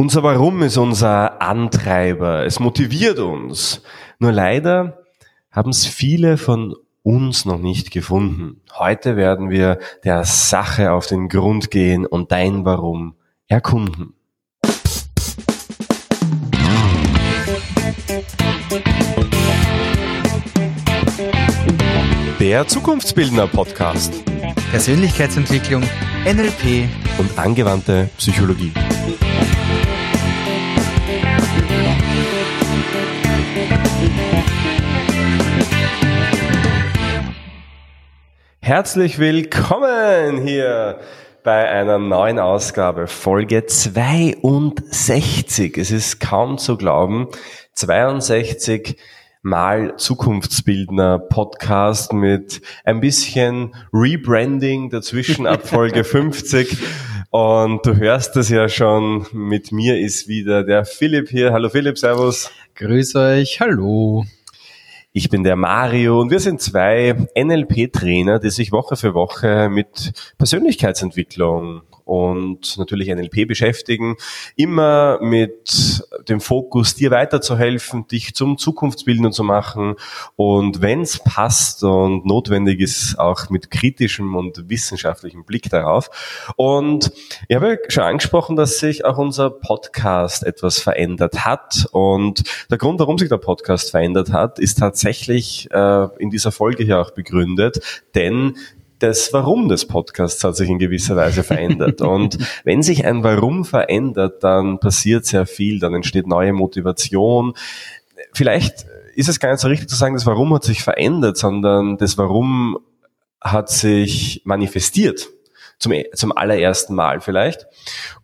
Unser Warum ist unser Antreiber. Es motiviert uns. Nur leider haben es viele von uns noch nicht gefunden. Heute werden wir der Sache auf den Grund gehen und dein Warum erkunden. Der Zukunftsbildner Podcast. Persönlichkeitsentwicklung, NLP und angewandte Psychologie. Herzlich willkommen hier bei einer neuen Ausgabe, Folge 62. Es ist kaum zu glauben, 62 Mal Zukunftsbildner Podcast mit ein bisschen Rebranding dazwischen ab Folge 50. Und du hörst es ja schon, mit mir ist wieder der Philipp hier. Hallo Philipp, Servus. Grüß euch, hallo. Ich bin der Mario und wir sind zwei NLP-Trainer, die sich Woche für Woche mit Persönlichkeitsentwicklung und natürlich NLP beschäftigen, immer mit dem Fokus, dir weiterzuhelfen, dich zum Zukunftsbildner zu machen. Und wenn es passt und notwendig ist, auch mit kritischem und wissenschaftlichem Blick darauf. Und ich habe schon angesprochen, dass sich auch unser Podcast etwas verändert hat. Und der Grund, warum sich der Podcast verändert hat, ist tatsächlich äh, in dieser Folge hier auch begründet, denn das Warum des Podcasts hat sich in gewisser Weise verändert. Und wenn sich ein Warum verändert, dann passiert sehr viel, dann entsteht neue Motivation. Vielleicht ist es gar nicht so richtig zu sagen, das Warum hat sich verändert, sondern das Warum hat sich manifestiert zum, zum allerersten Mal vielleicht.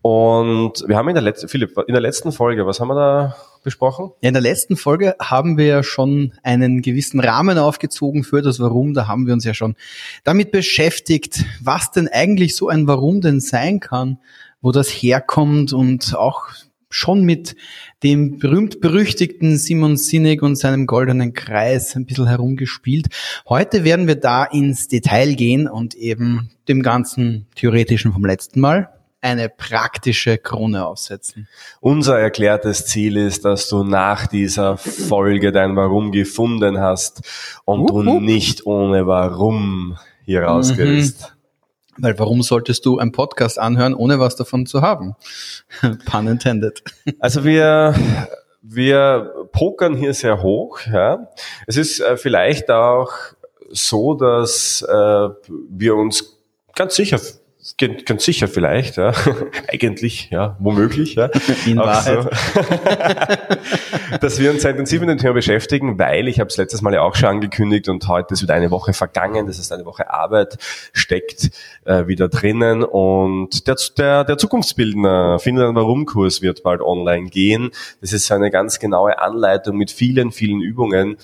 Und wir haben in der letzten, Philipp, in der letzten Folge, was haben wir da besprochen? Ja, in der letzten Folge haben wir ja schon einen gewissen Rahmen aufgezogen für das Warum. Da haben wir uns ja schon damit beschäftigt, was denn eigentlich so ein Warum denn sein kann, wo das herkommt und auch schon mit dem berühmt-berüchtigten Simon Sinek und seinem goldenen Kreis ein bisschen herumgespielt. Heute werden wir da ins Detail gehen und eben dem ganzen Theoretischen vom letzten Mal eine praktische Krone aufsetzen. Unser erklärtes Ziel ist, dass du nach dieser Folge dein Warum gefunden hast und uh, uh. du nicht ohne Warum hier rausgehst. Mhm. Weil warum solltest du einen Podcast anhören, ohne was davon zu haben? Pun intended. Also wir, wir pokern hier sehr hoch. Ja. Es ist äh, vielleicht auch so, dass äh, wir uns ganz sicher Ganz sicher vielleicht, ja. Eigentlich, ja, womöglich, ja. In Wahrheit. So. dass wir uns sehr intensiv mit dem Thema beschäftigen, weil ich habe es letztes Mal ja auch schon angekündigt und heute ist wieder eine Woche vergangen, das heißt eine Woche Arbeit steckt äh, wieder drinnen und der, der, der Zukunftsbildner findet einen Warum-Kurs wird bald online gehen. Das ist eine ganz genaue Anleitung mit vielen, vielen Übungen,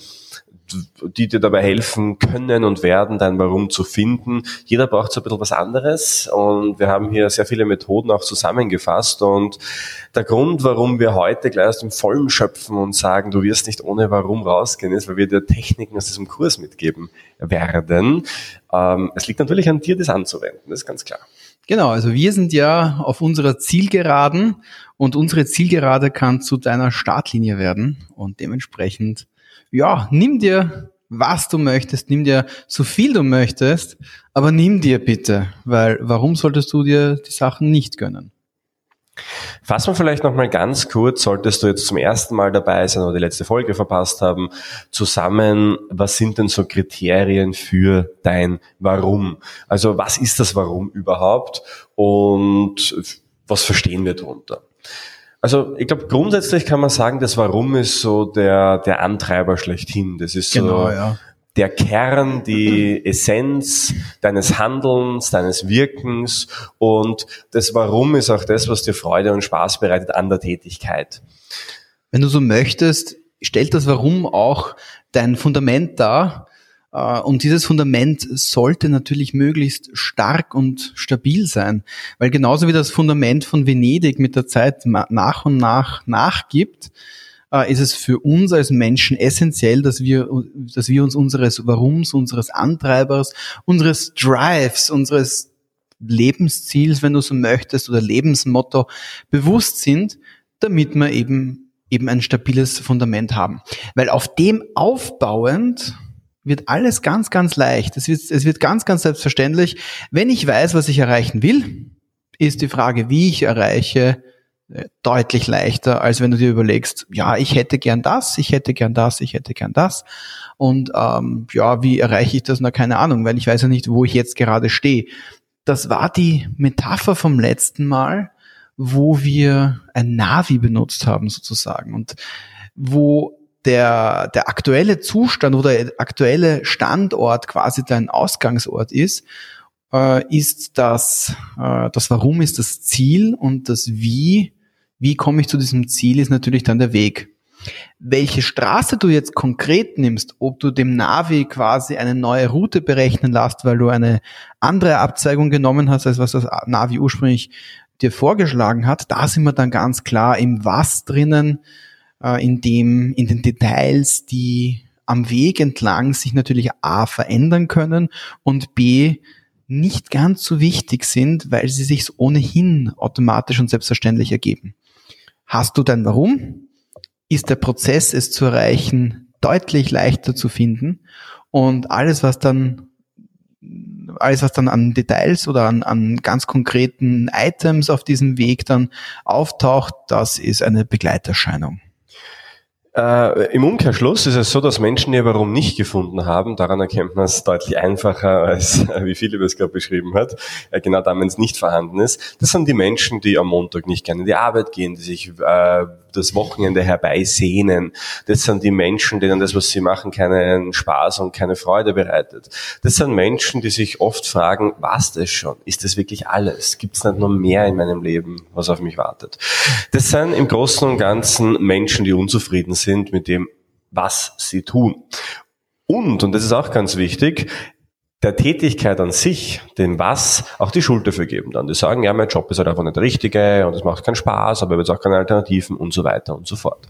die dir dabei helfen können und werden, dein Warum zu finden. Jeder braucht so ein bisschen was anderes und wir haben hier sehr viele Methoden auch zusammengefasst und der Grund, warum wir heute gleich aus dem Vollen schöpfen und sagen, du wirst nicht ohne Warum rausgehen, ist, weil wir dir Techniken aus diesem Kurs mitgeben werden. Ähm, es liegt natürlich an dir, das anzuwenden, das ist ganz klar. Genau, also wir sind ja auf unserer Zielgeraden und unsere Zielgerade kann zu deiner Startlinie werden und dementsprechend ja, nimm dir, was du möchtest, nimm dir so viel du möchtest, aber nimm dir bitte, weil warum solltest du dir die Sachen nicht gönnen? Fassen wir vielleicht nochmal ganz kurz, solltest du jetzt zum ersten Mal dabei sein oder die letzte Folge verpasst haben, zusammen, was sind denn so Kriterien für dein Warum? Also was ist das Warum überhaupt und was verstehen wir darunter? Also ich glaube, grundsätzlich kann man sagen, das Warum ist so der, der Antreiber schlechthin. Das ist genau, so ja. der Kern, die Essenz deines Handelns, deines Wirkens und das Warum ist auch das, was dir Freude und Spaß bereitet an der Tätigkeit. Wenn du so möchtest, stellt das Warum auch dein Fundament dar, und dieses Fundament sollte natürlich möglichst stark und stabil sein, weil genauso wie das Fundament von Venedig mit der Zeit nach und nach nachgibt, äh, ist es für uns als Menschen essentiell, dass wir, dass wir uns unseres Warums, unseres Antreibers, unseres Drives, unseres Lebensziels, wenn du so möchtest, oder Lebensmotto bewusst sind, damit wir eben, eben ein stabiles Fundament haben. Weil auf dem aufbauend wird alles ganz, ganz leicht. Es wird, es wird ganz, ganz selbstverständlich. Wenn ich weiß, was ich erreichen will, ist die Frage, wie ich erreiche, äh, deutlich leichter, als wenn du dir überlegst, ja, ich hätte gern das, ich hätte gern das, ich hätte gern das. Und ähm, ja, wie erreiche ich das? Na, keine Ahnung, weil ich weiß ja nicht, wo ich jetzt gerade stehe. Das war die Metapher vom letzten Mal, wo wir ein Navi benutzt haben, sozusagen. Und wo der, der aktuelle Zustand oder der aktuelle Standort quasi dein Ausgangsort ist, äh, ist das, äh, das Warum ist das Ziel und das Wie, wie komme ich zu diesem Ziel, ist natürlich dann der Weg. Welche Straße du jetzt konkret nimmst, ob du dem Navi quasi eine neue Route berechnen lässt, weil du eine andere Abzweigung genommen hast, als was das Navi ursprünglich dir vorgeschlagen hat, da sind wir dann ganz klar im Was drinnen, äh, in dem, in den Details, die am Weg entlang sich natürlich A verändern können und B nicht ganz so wichtig sind, weil sie sich ohnehin automatisch und selbstverständlich ergeben. Hast du dein Warum? Ist der Prozess, es zu erreichen, deutlich leichter zu finden und alles, was dann alles, was dann an Details oder an, an ganz konkreten Items auf diesem Weg dann auftaucht, das ist eine Begleiterscheinung. Äh, Im Umkehrschluss ist es so, dass Menschen ihr Warum nicht gefunden haben. Daran erkennt man es deutlich einfacher, als äh, wie Philipp es gerade beschrieben hat. Äh, genau dann, wenn es nicht vorhanden ist. Das sind die Menschen, die am Montag nicht gerne in die Arbeit gehen, die sich äh, das Wochenende herbeisehnen. Das sind die Menschen, denen das, was sie machen, keinen Spaß und keine Freude bereitet. Das sind Menschen, die sich oft fragen, was das schon? Ist das wirklich alles? Gibt es nicht noch mehr in meinem Leben, was auf mich wartet? Das sind im Großen und Ganzen Menschen, die unzufrieden sind mit dem, was sie tun. Und, und das ist auch ganz wichtig, der Tätigkeit an sich, dem Was, auch die Schuld dafür geben dann. Die sagen, ja, mein Job ist halt einfach nicht der richtige und es macht keinen Spaß, aber es auch keine Alternativen und so weiter und so fort.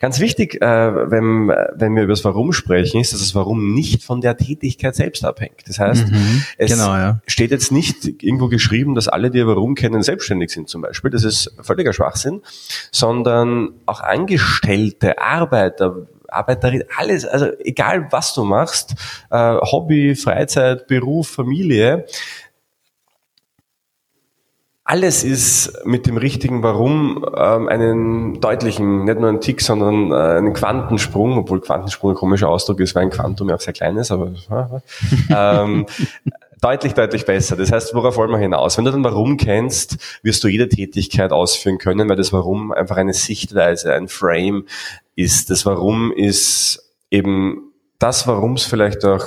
Ganz wichtig, äh, wenn, wenn wir über das Warum sprechen, ist, dass das Warum nicht von der Tätigkeit selbst abhängt. Das heißt, mhm, es genau, ja. steht jetzt nicht irgendwo geschrieben, dass alle, die ihr Warum kennen, selbstständig sind zum Beispiel. Das ist völliger Schwachsinn, sondern auch Angestellte, Arbeiter, Arbeiterin, alles, also egal was du machst, äh, Hobby, Freizeit, Beruf, Familie, alles ist mit dem richtigen Warum ähm, einen deutlichen, nicht nur einen Tick, sondern äh, einen Quantensprung, obwohl Quantensprung ein komischer Ausdruck ist, weil ein Quantum ja auch sehr klein ist, aber ähm, deutlich, deutlich besser. Das heißt, worauf wollen wir hinaus? Wenn du dann Warum kennst, wirst du jede Tätigkeit ausführen können, weil das Warum einfach eine Sichtweise, ein Frame ist. Das Warum ist eben das, warum es vielleicht auch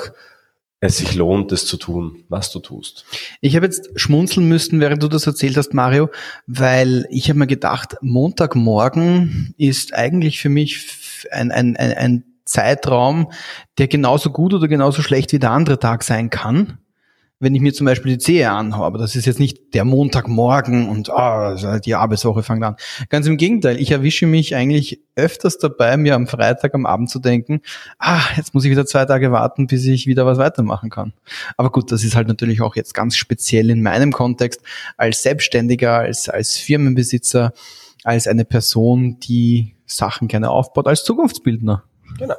es sich lohnt, es zu tun, was du tust. Ich habe jetzt schmunzeln müssen, während du das erzählt hast, Mario, weil ich habe mir gedacht, Montagmorgen ist eigentlich für mich ein, ein, ein, ein Zeitraum, der genauso gut oder genauso schlecht wie der andere Tag sein kann wenn ich mir zum Beispiel die Zehe anhaue, aber das ist jetzt nicht der Montagmorgen und ah, die Arbeitswoche fängt an. Ganz im Gegenteil, ich erwische mich eigentlich öfters dabei, mir am Freitag am Abend zu denken, ah, jetzt muss ich wieder zwei Tage warten, bis ich wieder was weitermachen kann. Aber gut, das ist halt natürlich auch jetzt ganz speziell in meinem Kontext als Selbstständiger, als, als Firmenbesitzer, als eine Person, die Sachen gerne aufbaut, als Zukunftsbildner. Genau.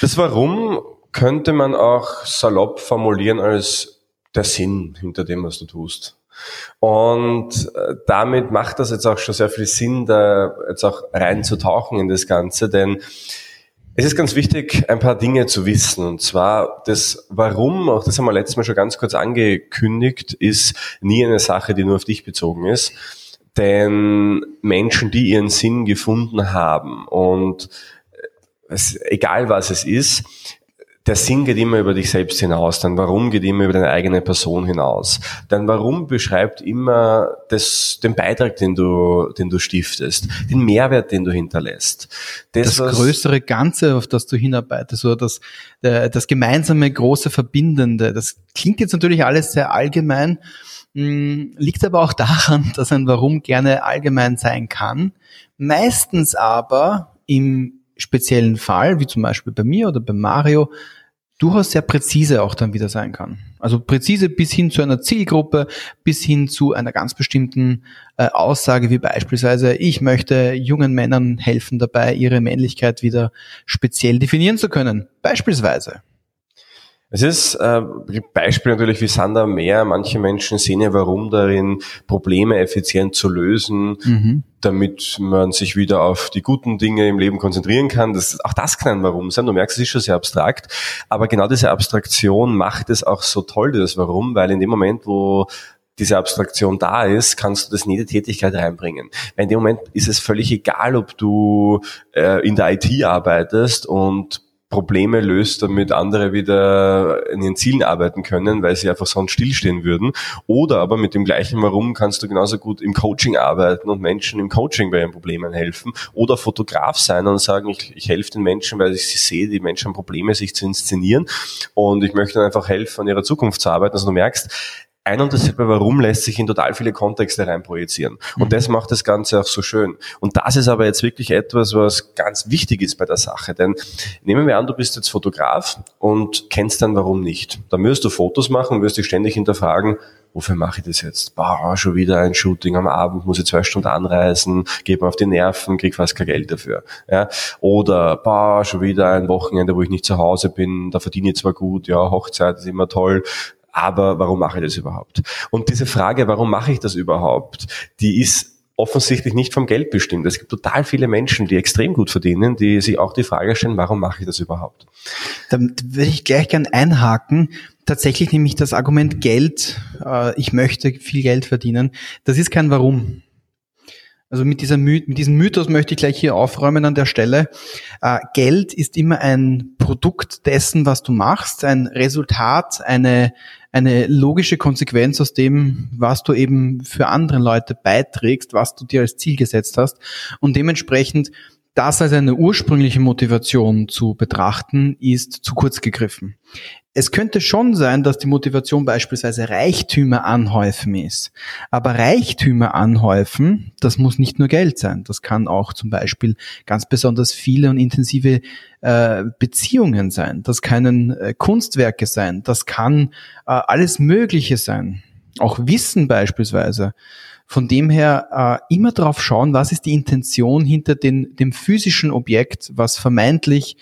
Das Warum könnte man auch salopp formulieren als der Sinn hinter dem, was du tust. Und äh, damit macht das jetzt auch schon sehr viel Sinn, da jetzt auch reinzutauchen in das Ganze, denn es ist ganz wichtig, ein paar Dinge zu wissen. Und zwar das Warum, auch das haben wir letztes Mal schon ganz kurz angekündigt, ist nie eine Sache, die nur auf dich bezogen ist. Denn Menschen, die ihren Sinn gefunden haben und es, egal was es ist, der Sinn geht immer über dich selbst hinaus, dein Warum geht immer über deine eigene Person hinaus. Dein Warum beschreibt immer das, den Beitrag, den du, den du stiftest, den Mehrwert, den du hinterlässt. Das, das größere Ganze, auf das du hinarbeitest, oder das, das gemeinsame große Verbindende. Das klingt jetzt natürlich alles sehr allgemein, hm, liegt aber auch daran, dass ein Warum gerne allgemein sein kann, meistens aber im speziellen Fall, wie zum Beispiel bei mir oder bei Mario, durchaus sehr präzise auch dann wieder sein kann. Also präzise bis hin zu einer Zielgruppe, bis hin zu einer ganz bestimmten äh, Aussage, wie beispielsweise, ich möchte jungen Männern helfen dabei, ihre Männlichkeit wieder speziell definieren zu können. Beispielsweise. Es ist äh, Beispiel natürlich wie Sander mehr. Manche Menschen sehen ja, warum darin, Probleme effizient zu lösen, mhm. damit man sich wieder auf die guten Dinge im Leben konzentrieren kann. Das, auch das kann ein Warum sein. Du merkst, es ist schon sehr abstrakt. Aber genau diese Abstraktion macht es auch so toll, das Warum, weil in dem Moment, wo diese Abstraktion da ist, kannst du das in jede Tätigkeit reinbringen. Weil in dem Moment ist es völlig egal, ob du äh, in der IT arbeitest und Probleme löst, damit andere wieder in ihren Zielen arbeiten können, weil sie einfach sonst stillstehen würden. Oder aber mit dem gleichen Warum kannst du genauso gut im Coaching arbeiten und Menschen im Coaching bei ihren Problemen helfen. Oder Fotograf sein und sagen, ich, ich helfe den Menschen, weil ich sie sehe, die Menschen haben Probleme, sich zu inszenieren. Und ich möchte einfach helfen, an ihrer Zukunft zu arbeiten. Also du merkst, ein und dasselbe Warum lässt sich in total viele Kontexte reinprojizieren. Und mhm. das macht das Ganze auch so schön. Und das ist aber jetzt wirklich etwas, was ganz wichtig ist bei der Sache. Denn nehmen wir an, du bist jetzt Fotograf und kennst dann Warum nicht. Dann wirst du Fotos machen und wirst dich ständig hinterfragen, wofür mache ich das jetzt? Boah, schon wieder ein Shooting am Abend, muss ich zwei Stunden anreisen, geht mir auf die Nerven, krieg fast kein Geld dafür. Ja? Oder boah, schon wieder ein Wochenende, wo ich nicht zu Hause bin, da verdiene ich zwar gut, ja, Hochzeit ist immer toll, aber warum mache ich das überhaupt? Und diese Frage, warum mache ich das überhaupt, die ist offensichtlich nicht vom Geld bestimmt. Es gibt total viele Menschen, die extrem gut verdienen, die sich auch die Frage stellen, warum mache ich das überhaupt? Da würde ich gleich gern einhaken. Tatsächlich nämlich das Argument Geld, äh, ich möchte viel Geld verdienen, das ist kein Warum. Also mit, dieser mit diesem Mythos möchte ich gleich hier aufräumen an der Stelle. Äh, Geld ist immer ein Produkt dessen, was du machst, ein Resultat, eine, eine logische Konsequenz aus dem, was du eben für andere Leute beiträgst, was du dir als Ziel gesetzt hast. Und dementsprechend das als eine ursprüngliche Motivation zu betrachten, ist zu kurz gegriffen. Es könnte schon sein, dass die Motivation beispielsweise Reichtümer anhäufen ist. Aber Reichtümer anhäufen, das muss nicht nur Geld sein. Das kann auch zum Beispiel ganz besonders viele und intensive äh, Beziehungen sein. Das können äh, Kunstwerke sein. Das kann äh, alles Mögliche sein. Auch Wissen beispielsweise. Von dem her äh, immer darauf schauen, was ist die Intention hinter den, dem physischen Objekt, was vermeintlich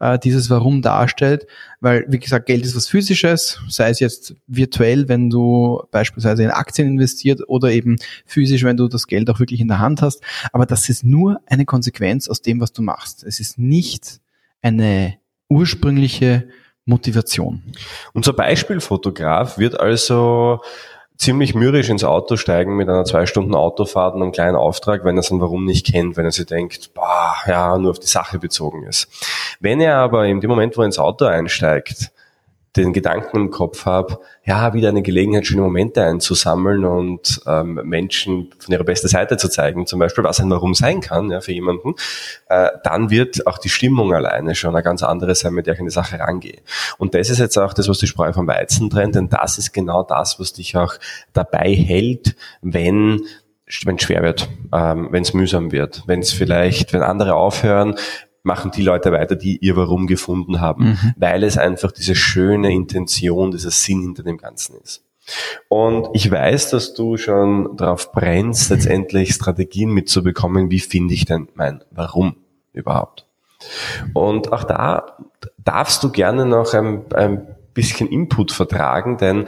äh, dieses Warum darstellt, weil, wie gesagt, Geld ist was Physisches, sei es jetzt virtuell, wenn du beispielsweise in Aktien investiert oder eben physisch, wenn du das Geld auch wirklich in der Hand hast, aber das ist nur eine Konsequenz aus dem, was du machst. Es ist nicht eine ursprüngliche Motivation. Unser Beispielfotograf wird also ziemlich mürrisch ins Auto steigen mit einer zwei Stunden Autofahrt und einem kleinen Auftrag, wenn er sein Warum nicht kennt, wenn er sich denkt, boah, ja, nur auf die Sache bezogen ist. Wenn er aber in dem Moment, wo er ins Auto einsteigt, den Gedanken im Kopf habe, ja, wieder eine Gelegenheit, schöne Momente einzusammeln und ähm, Menschen von ihrer besten Seite zu zeigen, zum Beispiel, was ein Warum sein kann ja, für jemanden, äh, dann wird auch die Stimmung alleine schon eine ganz andere sein, mit der ich an die Sache rangehe. Und das ist jetzt auch das, was die Spreu vom Weizen trennt, denn das ist genau das, was dich auch dabei hält, wenn wenn es schwer wird, ähm, wenn es mühsam wird, wenn es vielleicht, wenn andere aufhören, machen die Leute weiter, die ihr Warum gefunden haben, mhm. weil es einfach diese schöne Intention, dieser Sinn hinter dem Ganzen ist. Und ich weiß, dass du schon darauf brennst, letztendlich Strategien mitzubekommen, wie finde ich denn mein Warum überhaupt. Und auch da darfst du gerne noch ein, ein bisschen Input vertragen, denn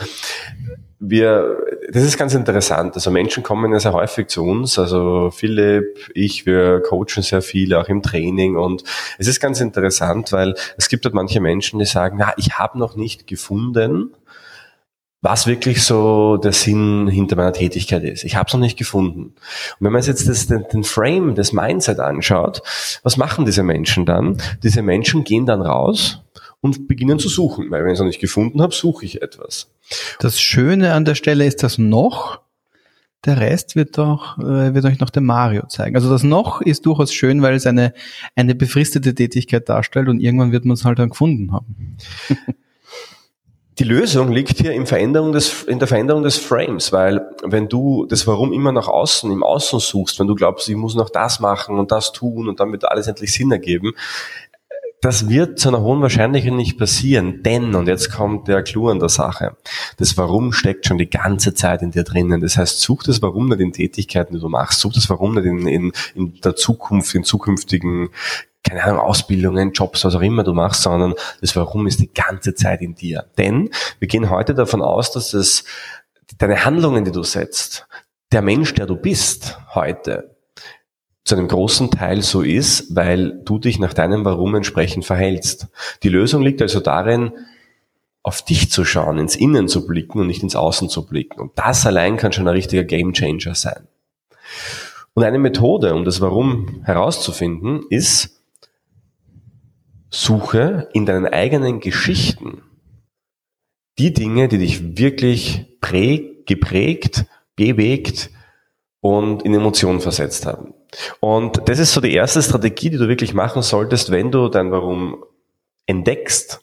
wir, das ist ganz interessant. Also Menschen kommen ja sehr häufig zu uns. Also Philipp, ich, wir coachen sehr viele, auch im Training. Und es ist ganz interessant, weil es gibt halt manche Menschen, die sagen, ja, ich habe noch nicht gefunden, was wirklich so der Sinn hinter meiner Tätigkeit ist. Ich habe es noch nicht gefunden. Und wenn man jetzt das, den, den Frame, das Mindset anschaut, was machen diese Menschen dann? Diese Menschen gehen dann raus und beginnen zu suchen, weil wenn ich es noch nicht gefunden habe, suche ich etwas. Das Schöne an der Stelle ist das noch. Der Rest wird doch, äh, wird euch noch der Mario zeigen. Also das noch ist durchaus schön, weil es eine, eine befristete Tätigkeit darstellt und irgendwann wird man es halt dann gefunden haben. Die Lösung liegt hier in, Veränderung des, in der Veränderung des Frames, weil wenn du das Warum immer nach außen, im Außen suchst, wenn du glaubst, ich muss noch das machen und das tun und dann wird alles endlich Sinn ergeben, das wird zu einer hohen Wahrscheinlichkeit nicht passieren, denn, und jetzt kommt der Clou an der Sache, das Warum steckt schon die ganze Zeit in dir drinnen. Das heißt, such das Warum nicht in Tätigkeiten, die du machst, such das Warum nicht in, in, in der Zukunft, in zukünftigen keine Ahnung, Ausbildungen, Jobs, was auch immer du machst, sondern das Warum ist die ganze Zeit in dir. Denn wir gehen heute davon aus, dass es deine Handlungen, die du setzt, der Mensch, der du bist heute, zu einem großen Teil so ist, weil du dich nach deinem Warum entsprechend verhältst. Die Lösung liegt also darin, auf dich zu schauen, ins Innen zu blicken und nicht ins Außen zu blicken. Und das allein kann schon ein richtiger Gamechanger sein. Und eine Methode, um das Warum herauszufinden, ist, suche in deinen eigenen Geschichten die Dinge, die dich wirklich präg, geprägt, bewegt und in Emotionen versetzt haben. Und das ist so die erste Strategie, die du wirklich machen solltest, wenn du dein Warum entdeckst,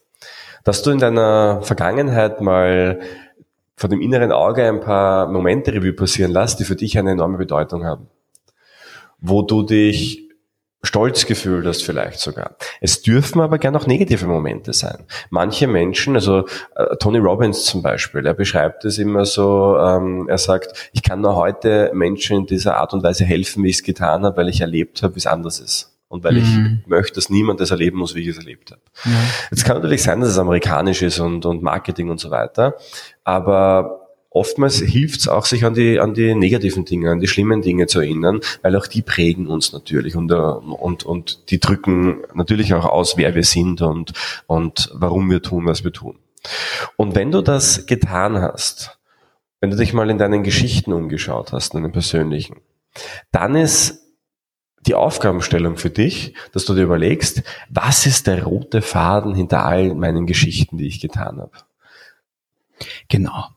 dass du in deiner Vergangenheit mal vor dem inneren Auge ein paar Momente Revue passieren lässt, die für dich eine enorme Bedeutung haben. Wo du dich stolz gefühlt hast vielleicht sogar. Es dürfen aber gerne auch negative Momente sein. Manche Menschen, also äh, Tony Robbins zum Beispiel, er beschreibt es immer so, ähm, er sagt, ich kann nur heute Menschen in dieser Art und Weise helfen, wie ich es getan habe, weil ich erlebt habe, wie es anders ist. Und weil mhm. ich möchte, dass niemand das erleben muss, wie ich es erlebt habe. Ja. Jetzt kann natürlich sein, dass es amerikanisch ist und, und Marketing und so weiter, aber oftmals hilft es auch, sich an die, an die negativen Dinge, an die schlimmen Dinge zu erinnern, weil auch die prägen uns natürlich und, äh, und, und die drücken natürlich auch aus, wer wir sind und, und warum wir tun, was wir tun. Und wenn du das getan hast, wenn du dich mal in deinen Geschichten umgeschaut hast, in den persönlichen, dann ist die Aufgabenstellung für dich, dass du dir überlegst, was ist der rote Faden hinter all meinen Geschichten, die ich getan habe? Genau.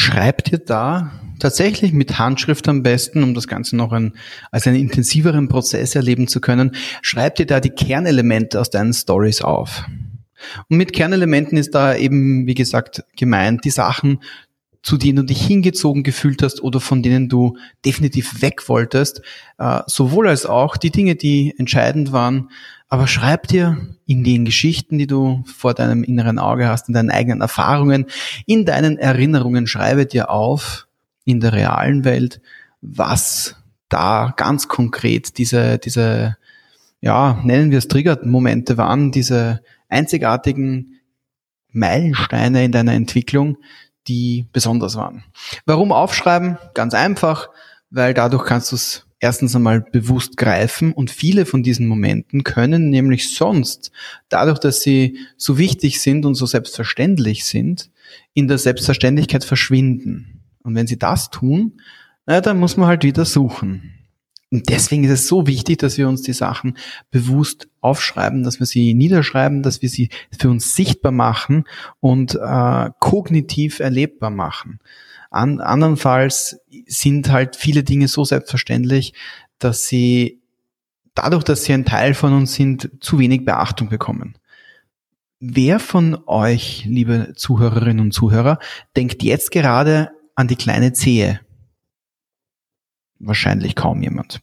Schreib dir da tatsächlich mit Handschrift am besten, um das Ganze noch ein, als einen intensiveren Prozess erleben zu können, schreib dir da die Kernelemente aus deinen Stories auf. Und mit Kernelementen ist da eben, wie gesagt, gemeint, die Sachen, zu denen du dich hingezogen gefühlt hast oder von denen du definitiv weg wolltest, äh, sowohl als auch die Dinge, die entscheidend waren. Aber schreib dir in den Geschichten, die du vor deinem inneren Auge hast, in deinen eigenen Erfahrungen, in deinen Erinnerungen, schreibe dir auf in der realen Welt, was da ganz konkret diese, diese, ja, nennen wir es Trigger-Momente waren, diese einzigartigen Meilensteine in deiner Entwicklung, die besonders waren. Warum aufschreiben? Ganz einfach, weil dadurch kannst du es erstens einmal bewusst greifen und viele von diesen Momenten können nämlich sonst, dadurch, dass sie so wichtig sind und so selbstverständlich sind, in der Selbstverständlichkeit verschwinden. Und wenn sie das tun, na, dann muss man halt wieder suchen. Und deswegen ist es so wichtig, dass wir uns die Sachen bewusst aufschreiben, dass wir sie niederschreiben, dass wir sie für uns sichtbar machen und äh, kognitiv erlebbar machen. An, andernfalls sind halt viele Dinge so selbstverständlich, dass sie dadurch, dass sie ein Teil von uns sind, zu wenig Beachtung bekommen. Wer von euch, liebe Zuhörerinnen und Zuhörer, denkt jetzt gerade an die kleine Zehe? Wahrscheinlich kaum jemand.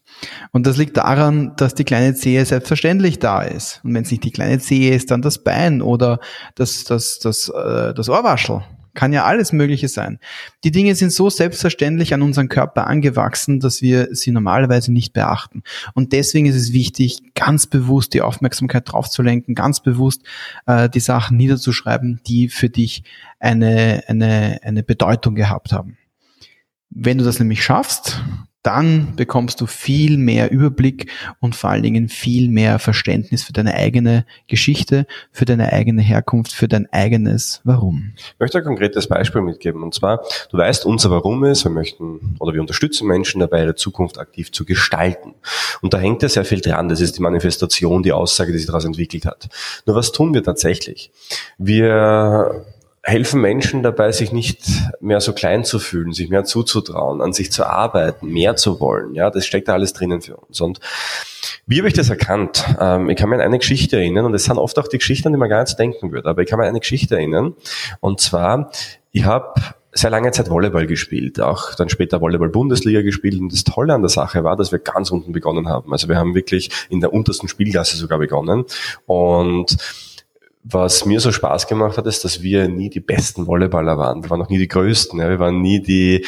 Und das liegt daran, dass die kleine Zehe selbstverständlich da ist. Und wenn es nicht die kleine Zehe ist, dann das Bein oder das, das, das, äh, das Ohrwaschel. Kann ja alles Mögliche sein. Die Dinge sind so selbstverständlich an unseren Körper angewachsen, dass wir sie normalerweise nicht beachten. Und deswegen ist es wichtig, ganz bewusst die Aufmerksamkeit drauf zu lenken, ganz bewusst äh, die Sachen niederzuschreiben, die für dich eine, eine, eine Bedeutung gehabt haben. Wenn du das nämlich schaffst, dann bekommst du viel mehr Überblick und vor allen Dingen viel mehr Verständnis für deine eigene Geschichte, für deine eigene Herkunft, für dein eigenes Warum. Ich möchte ein konkretes Beispiel mitgeben. Und zwar, du weißt, unser Warum ist, wir möchten oder wir unterstützen Menschen dabei, ihre Zukunft aktiv zu gestalten. Und da hängt ja sehr viel dran. Das ist die Manifestation, die Aussage, die sich daraus entwickelt hat. Nur was tun wir tatsächlich? Wir helfen Menschen dabei, sich nicht mehr so klein zu fühlen, sich mehr zuzutrauen, an sich zu arbeiten, mehr zu wollen. Ja, das steckt da alles drinnen für uns. Und wie habe ich das erkannt? Ähm, ich kann mir an eine Geschichte erinnern, und es sind oft auch die Geschichten, an die man gar nicht denken würde, aber ich kann mir an eine Geschichte erinnern. Und zwar, ich habe sehr lange Zeit Volleyball gespielt, auch dann später Volleyball-Bundesliga gespielt. Und das Tolle an der Sache war, dass wir ganz unten begonnen haben. Also wir haben wirklich in der untersten Spielklasse sogar begonnen. Und was mir so Spaß gemacht hat, ist, dass wir nie die besten Volleyballer waren. Wir waren noch nie die größten. Ja. Wir waren nie die,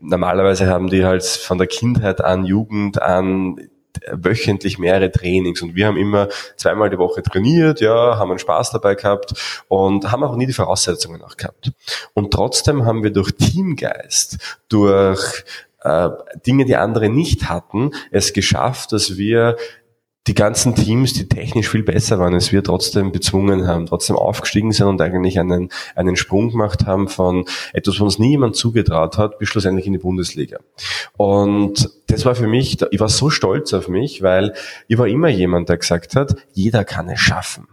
normalerweise haben die halt von der Kindheit an, Jugend an wöchentlich mehrere Trainings und wir haben immer zweimal die Woche trainiert, ja, haben einen Spaß dabei gehabt und haben auch nie die Voraussetzungen auch gehabt. Und trotzdem haben wir durch Teamgeist, durch äh, Dinge, die andere nicht hatten, es geschafft, dass wir die ganzen Teams, die technisch viel besser waren, als wir trotzdem bezwungen haben, trotzdem aufgestiegen sind und eigentlich einen, einen Sprung gemacht haben von etwas, was uns nie jemand zugetraut hat, bis schlussendlich in die Bundesliga. Und das war für mich, ich war so stolz auf mich, weil ich war immer jemand, der gesagt hat, jeder kann es schaffen.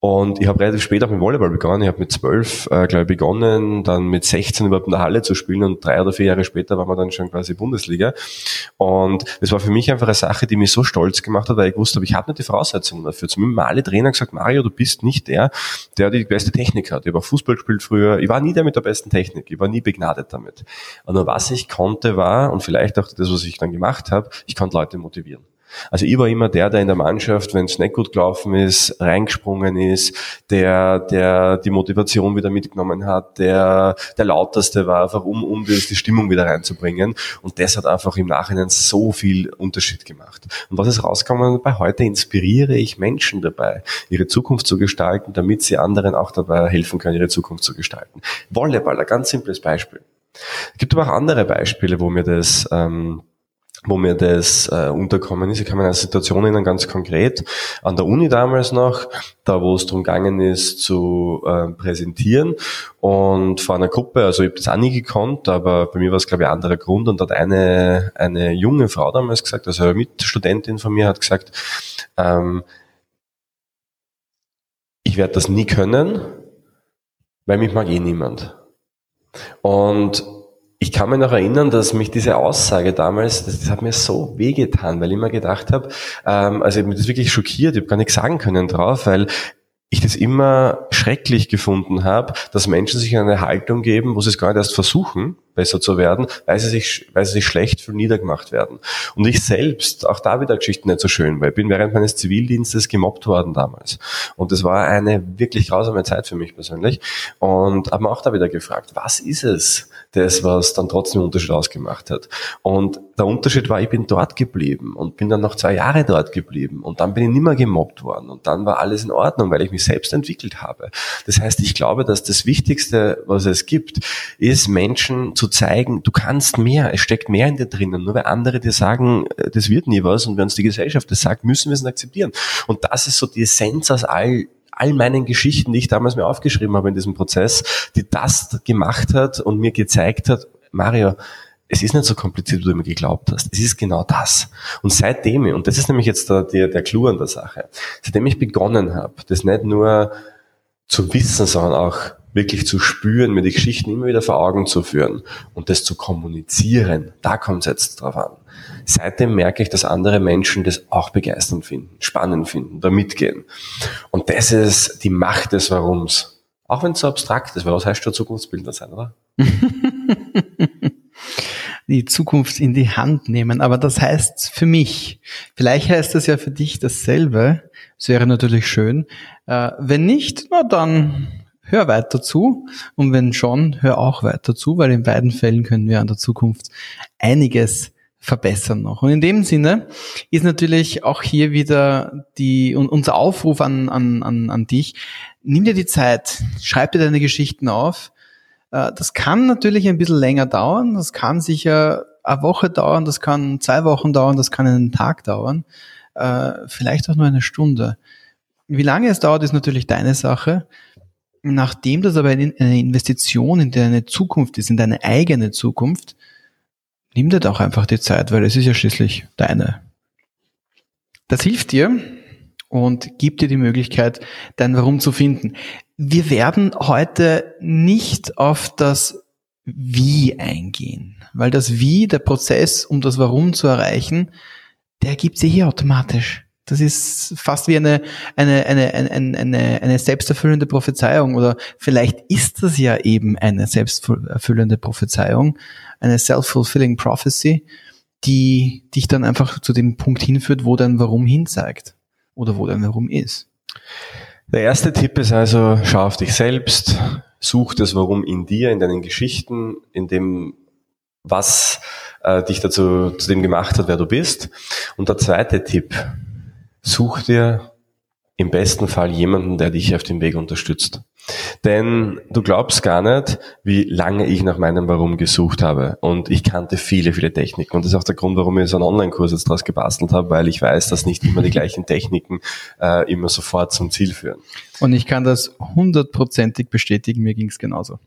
Und ich habe relativ spät auch mit Volleyball begonnen. Ich habe mit zwölf, äh, glaube ich, begonnen, dann mit 16 überhaupt in der Halle zu spielen und drei oder vier Jahre später waren wir dann schon quasi Bundesliga. Und das war für mich einfach eine Sache, die mich so stolz gemacht hat, weil ich wusste, ich habe nicht die Voraussetzungen dafür. Zu mir haben alle Trainer gesagt, Mario, du bist nicht der, der die beste Technik hat. Ich habe Fußball gespielt früher. Ich war nie der mit der besten Technik. Ich war nie begnadet damit. Nur was ich konnte war, und vielleicht auch das, was ich dann gemacht habe, ich konnte Leute motivieren. Also ich war immer der, der in der Mannschaft, wenn es nicht gut gelaufen ist, reingesprungen ist, der, der die Motivation wieder mitgenommen hat, der der lauterste war, einfach um, um die, die Stimmung wieder reinzubringen. Und das hat einfach im Nachhinein so viel Unterschied gemacht. Und was ist rausgekommen? Bei heute inspiriere ich Menschen dabei, ihre Zukunft zu gestalten, damit sie anderen auch dabei helfen können, ihre Zukunft zu gestalten. Volleyball, ein ganz simples Beispiel. Es gibt aber auch andere Beispiele, wo mir das ähm, wo mir das äh, unterkommen ist. Ich kann mir eine Situation erinnern, ganz konkret, an der Uni damals noch, da wo es darum gegangen ist zu äh, präsentieren und vor einer Gruppe, also ich habe das auch nie gekonnt, aber bei mir war es glaube ich ein anderer Grund und hat eine, eine junge Frau damals gesagt, also eine Mitstudentin von mir hat gesagt, ähm, ich werde das nie können, weil mich mag eh niemand. Und ich kann mich noch erinnern, dass mich diese Aussage damals, das, das hat mir so wehgetan, weil ich immer gedacht habe, ähm, also ich habe mich das wirklich schockiert, ich habe gar nichts sagen können drauf, weil ich das immer schrecklich gefunden habe, dass Menschen sich in eine Haltung geben, wo sie es gar nicht erst versuchen, besser zu werden, weil sie sich, weil sie sich schlecht für niedergemacht werden. Und ich selbst, auch da wieder Geschichte nicht so schön, weil ich bin während meines Zivildienstes gemobbt worden damals. Und das war eine wirklich grausame Zeit für mich persönlich. Und habe auch da wieder gefragt, was ist es, das, was dann trotzdem einen Unterschied ausgemacht hat? Und der Unterschied war, ich bin dort geblieben und bin dann noch zwei Jahre dort geblieben. Und dann bin ich nicht mehr gemobbt worden. Und dann war alles in Ordnung, weil ich mich selbst entwickelt habe. Das heißt, ich glaube, dass das Wichtigste, was es gibt, ist Menschen zu zeigen, du kannst mehr, es steckt mehr in dir drinnen. Nur weil andere dir sagen, äh, das wird nie was und wenn uns die Gesellschaft das sagt, müssen wir es akzeptieren. Und das ist so die Essenz aus all all meinen Geschichten, die ich damals mir aufgeschrieben habe in diesem Prozess, die das gemacht hat und mir gezeigt hat, Mario, es ist nicht so kompliziert, wie du immer geglaubt hast. Es ist genau das. Und seitdem, und das ist nämlich jetzt der, der, der Clou an der Sache, seitdem ich begonnen habe, das nicht nur zu wissen, sondern auch wirklich zu spüren, mir die Geschichten immer wieder vor Augen zu führen und das zu kommunizieren, da kommt es jetzt drauf an. Seitdem merke ich, dass andere Menschen das auch begeisternd finden, spannend finden, da mitgehen. Und das ist die Macht des Warums. Auch wenn es so abstrakt ist, weil was heißt schon Zukunftsbilder sein, oder? die Zukunft in die Hand nehmen. Aber das heißt für mich, vielleicht heißt das ja für dich dasselbe. Es wäre natürlich schön. Äh, wenn nicht, na dann hör weiter zu. Und wenn schon, hör auch weiter zu, weil in beiden Fällen können wir an der Zukunft einiges verbessern noch. Und in dem Sinne ist natürlich auch hier wieder die, unser Aufruf an, an, an, an dich. Nimm dir die Zeit, schreib dir deine Geschichten auf. Äh, das kann natürlich ein bisschen länger dauern. Das kann sicher eine Woche dauern, das kann zwei Wochen dauern, das kann einen Tag dauern. Äh, vielleicht auch nur eine Stunde. Wie lange es dauert, ist natürlich deine Sache. Nachdem das aber eine Investition in deine Zukunft ist, in deine eigene Zukunft, nimm dir doch einfach die Zeit, weil es ist ja schließlich deine. Das hilft dir und gibt dir die Möglichkeit, dein Warum zu finden. Wir werden heute nicht auf das Wie eingehen, weil das Wie, der Prozess, um das Warum zu erreichen, der gibt sich hier automatisch Das ist fast wie eine, eine, eine, eine, eine, eine selbsterfüllende Prophezeiung oder vielleicht ist das ja eben eine selbsterfüllende Prophezeiung, eine self-fulfilling prophecy, die dich dann einfach zu dem Punkt hinführt, wo dein Warum hinzeigt oder wo dein Warum ist. Der erste Tipp ist also, schau auf dich selbst, such das Warum in dir, in deinen Geschichten, in dem, was äh, dich dazu zu dem gemacht hat, wer du bist. Und der zweite Tipp, such dir im besten Fall jemanden, der dich auf dem Weg unterstützt. Denn du glaubst gar nicht, wie lange ich nach meinem Warum gesucht habe. Und ich kannte viele, viele Techniken. Und das ist auch der Grund, warum ich so einen Online-Kurs jetzt draus gebastelt habe, weil ich weiß, dass nicht immer die gleichen Techniken äh, immer sofort zum Ziel führen. Und ich kann das hundertprozentig bestätigen, mir ging es genauso.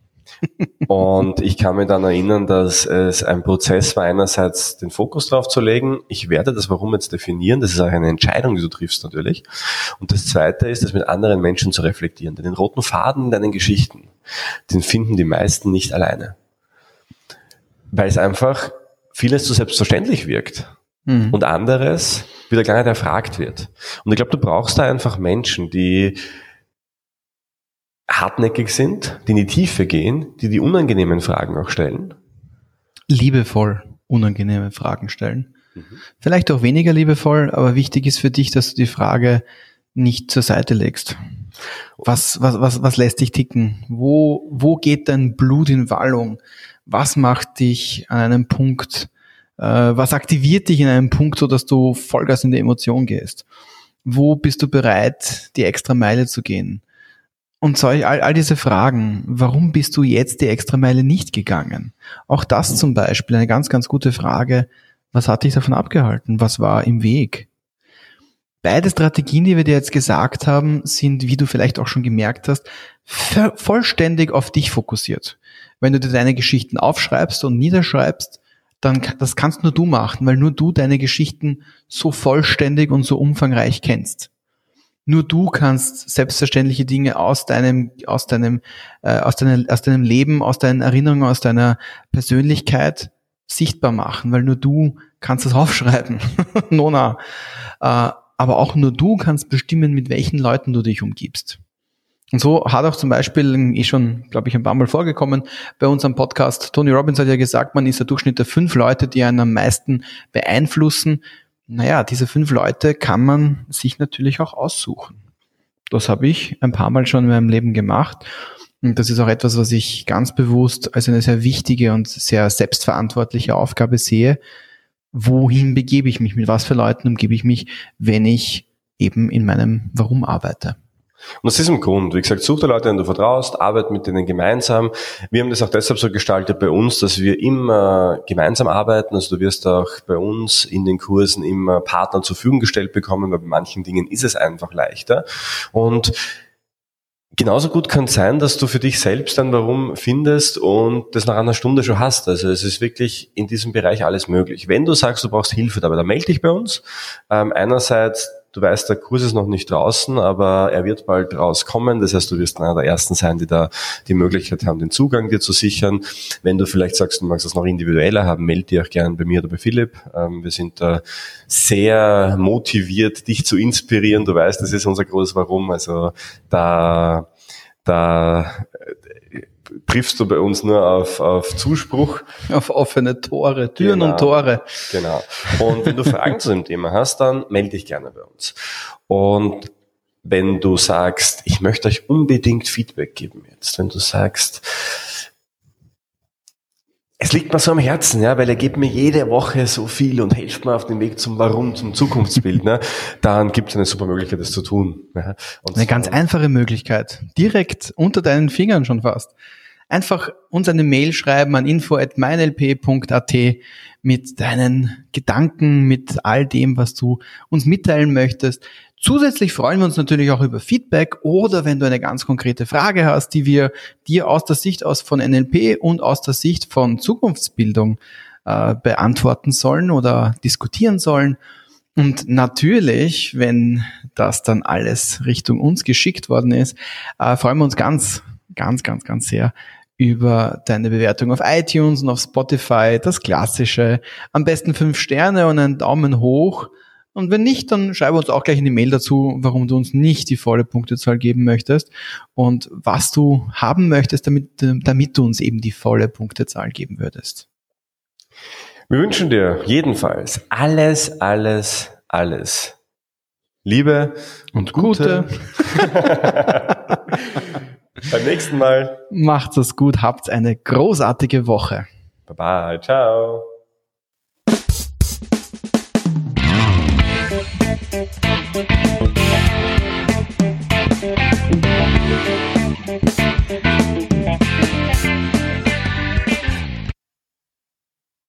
Und ich kann mich dann erinnern, dass es ein Prozess war, einerseits den Fokus drauf zu legen. Ich werde das Warum jetzt definieren. Das ist auch eine Entscheidung, die du triffst natürlich. Und das zweite ist, das mit anderen Menschen zu reflektieren. Denn den roten Faden in deinen Geschichten, den finden die meisten nicht alleine. Weil es einfach vieles zu selbstverständlich wirkt. Mhm. Und anderes wieder gar nicht erfragt wird. Und ich glaube, du brauchst da einfach Menschen, die hartnäckig sind, die in die Tiefe gehen, die die unangenehmen Fragen auch stellen? Liebevoll unangenehme Fragen stellen. Mhm. Vielleicht auch weniger liebevoll, aber wichtig ist für dich, dass du die Frage nicht zur Seite legst. Was, was, was, was lässt dich ticken? Wo, wo geht dein Blut in Wallung? Was macht dich an einem Punkt, äh, was aktiviert dich in einem Punkt, so dass du Vollgas in die Emotion gehst? Wo bist du bereit, die extra Meile zu gehen? Und solch, all, all diese Fragen, warum bist du jetzt die Extrameile nicht gegangen? Auch das zum Beispiel eine ganz, ganz gute Frage. Was hat dich davon abgehalten? Was war im Weg? Beide Strategien, die wir dir jetzt gesagt haben, sind, wie du vielleicht auch schon gemerkt hast, vollständig auf dich fokussiert. Wenn du dir deine Geschichten aufschreibst und niederschreibst, dann das kannst nur du machen, weil nur du deine Geschichten so vollständig und so umfangreich kennst. Nur du kannst selbstverständliche Dinge aus deinem, aus deinem, äh, aus deinem, aus deinem Leben, aus deinen Erinnerungen, aus deiner Persönlichkeit sichtbar machen, weil nur du kannst das aufschreiben. Nona. Äh, aber auch nur du kannst bestimmen, mit welchen Leuten du dich umgibst. Und so hat auch zum Beispiel, eh schon, glaube ich, ein paar Mal vorgekommen, bei unserem Podcast, Tony Robbins hat ja gesagt, man ist der Durchschnitt der fünf Leute, die einen am meisten beeinflussen naja, diese fünf Leute kann man sich natürlich auch aussuchen. Das habe ich ein paar Mal schon in meinem Leben gemacht. Und das ist auch etwas, was ich ganz bewusst als eine sehr wichtige und sehr selbstverantwortliche Aufgabe sehe. Wohin begebe ich mich? Mit was für Leuten umgebe ich mich, wenn ich eben in meinem Warum arbeite? Und aus diesem Grund, wie gesagt, such dir Leute, denen du vertraust, arbeite mit denen gemeinsam. Wir haben das auch deshalb so gestaltet bei uns, dass wir immer gemeinsam arbeiten. Also du wirst auch bei uns in den Kursen immer Partner zur Verfügung gestellt bekommen, weil bei manchen Dingen ist es einfach leichter. Und Genauso gut kann es sein, dass du für dich selbst ein Warum findest und das nach einer Stunde schon hast. Also es ist wirklich in diesem Bereich alles möglich. Wenn du sagst, du brauchst Hilfe dabei, dann melde dich bei uns. Ähm, einerseits Du weißt, der Kurs ist noch nicht draußen, aber er wird bald rauskommen. Das heißt, du wirst einer der Ersten sein, die da die Möglichkeit haben, den Zugang dir zu sichern. Wenn du vielleicht sagst, du magst das noch individueller haben, melde dich auch gerne bei mir oder bei Philipp. Ähm, wir sind da sehr motiviert, dich zu inspirieren. Du weißt, das ist unser großes Warum. Also da, da triffst du bei uns nur auf, auf Zuspruch. Auf offene Tore, Türen genau, und Tore. Genau. Und wenn du Fragen zu dem Thema hast, dann melde dich gerne bei uns. Und wenn du sagst, ich möchte euch unbedingt Feedback geben jetzt, wenn du sagst, es liegt mir so am Herzen, ja, weil er gibt mir jede Woche so viel und hilft mir auf dem Weg zum Warum, zum Zukunftsbild, ne, dann gibt es eine super Möglichkeit, das zu tun. Ja. eine ganz einfache Möglichkeit, direkt unter deinen Fingern schon fast einfach uns eine Mail schreiben an info@meinlp.at mit deinen Gedanken, mit all dem, was du uns mitteilen möchtest. Zusätzlich freuen wir uns natürlich auch über Feedback oder wenn du eine ganz konkrete Frage hast, die wir dir aus der Sicht aus von NLP und aus der Sicht von Zukunftsbildung äh, beantworten sollen oder diskutieren sollen. Und natürlich, wenn das dann alles Richtung uns geschickt worden ist, äh, freuen wir uns ganz, ganz, ganz, ganz sehr über deine Bewertung auf iTunes und auf Spotify, das klassische. Am besten fünf Sterne und einen Daumen hoch. Und wenn nicht, dann schreibe uns auch gleich in die Mail dazu, warum du uns nicht die volle Punktezahl geben möchtest und was du haben möchtest, damit, damit du uns eben die volle Punktezahl geben würdest. Wir wünschen dir jedenfalls alles, alles, alles. Liebe und Gute. Gute. Beim nächsten Mal. Macht's es gut, habt eine großartige Woche. Bye bye, ciao.